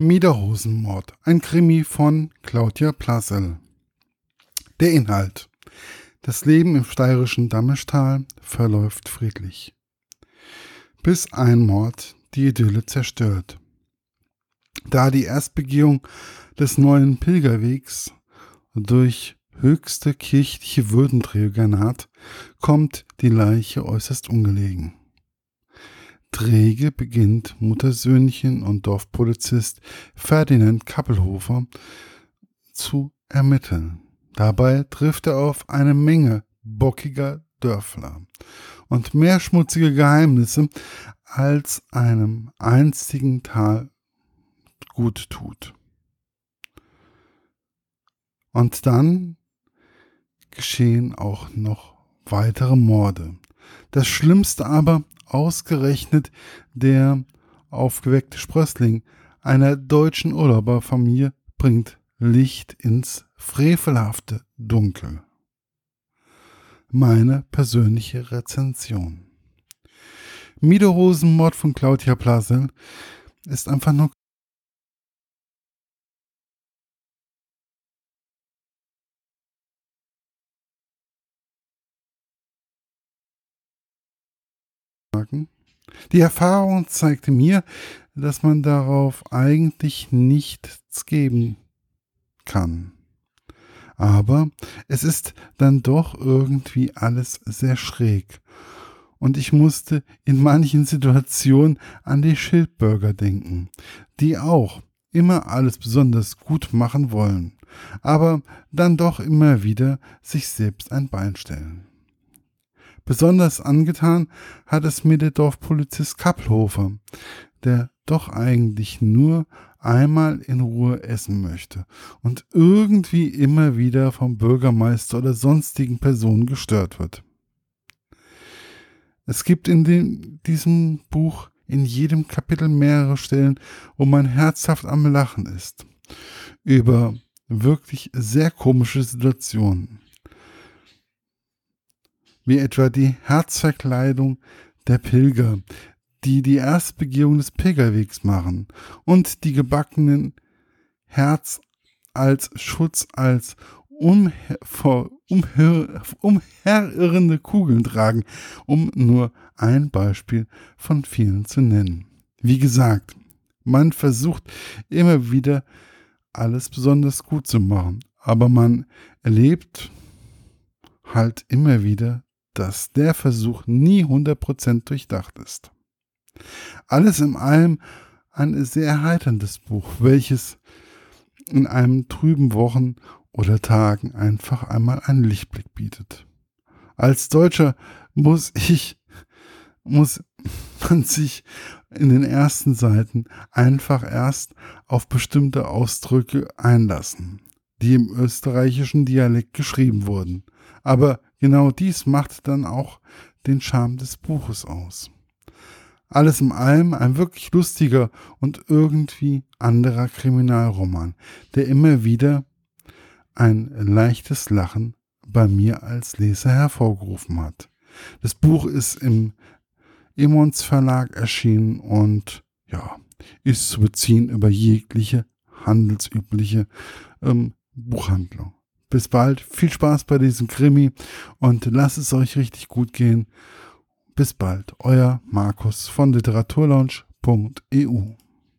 Miederhosenmord, ein Krimi von Claudia Plasel. Der Inhalt. Das Leben im steirischen Dammestal verläuft friedlich. Bis ein Mord die Idylle zerstört. Da die Erstbegehung des neuen Pilgerwegs durch höchste kirchliche Würdenträger naht, kommt die Leiche äußerst ungelegen. Träge beginnt Muttersöhnchen und Dorfpolizist Ferdinand Kappelhofer zu ermitteln. Dabei trifft er auf eine Menge bockiger Dörfler und mehr schmutzige Geheimnisse, als einem einzigen Tal gut tut. Und dann geschehen auch noch weitere Morde. Das Schlimmste aber ausgerechnet der aufgeweckte Sprössling einer deutschen Urlauberfamilie bringt Licht ins frevelhafte Dunkel. Meine persönliche Rezension. Miederhosenmord von Claudia Plasel ist einfach nur Die Erfahrung zeigte mir, dass man darauf eigentlich nichts geben kann. Aber es ist dann doch irgendwie alles sehr schräg. Und ich musste in manchen Situationen an die Schildbürger denken, die auch immer alles besonders gut machen wollen, aber dann doch immer wieder sich selbst ein Bein stellen. Besonders angetan hat es mir der Dorfpolizist Kappelhofer, der doch eigentlich nur einmal in Ruhe essen möchte und irgendwie immer wieder vom Bürgermeister oder sonstigen Personen gestört wird. Es gibt in dem, diesem Buch in jedem Kapitel mehrere Stellen, wo man herzhaft am Lachen ist. Über wirklich sehr komische Situationen wie etwa die Herzverkleidung der Pilger, die die Erstbegehung des Pilgerwegs machen, und die gebackenen Herz als Schutz als umher, umher, umherirrende Kugeln tragen, um nur ein Beispiel von vielen zu nennen. Wie gesagt, man versucht immer wieder alles besonders gut zu machen, aber man erlebt halt immer wieder dass der Versuch nie 100% durchdacht ist. Alles in allem ein sehr erheiterndes Buch, welches in einem trüben Wochen oder Tagen einfach einmal einen Lichtblick bietet. Als Deutscher muss ich, muss man sich in den ersten Seiten einfach erst auf bestimmte Ausdrücke einlassen, die im österreichischen Dialekt geschrieben wurden. Aber Genau dies macht dann auch den Charme des Buches aus. Alles in allem ein wirklich lustiger und irgendwie anderer Kriminalroman, der immer wieder ein leichtes Lachen bei mir als Leser hervorgerufen hat. Das Buch ist im Emons Verlag erschienen und ja, ist zu beziehen über jegliche handelsübliche ähm, Buchhandlung. Bis bald, viel Spaß bei diesem Krimi und lasst es euch richtig gut gehen. Bis bald, euer Markus von literaturlaunch.eu.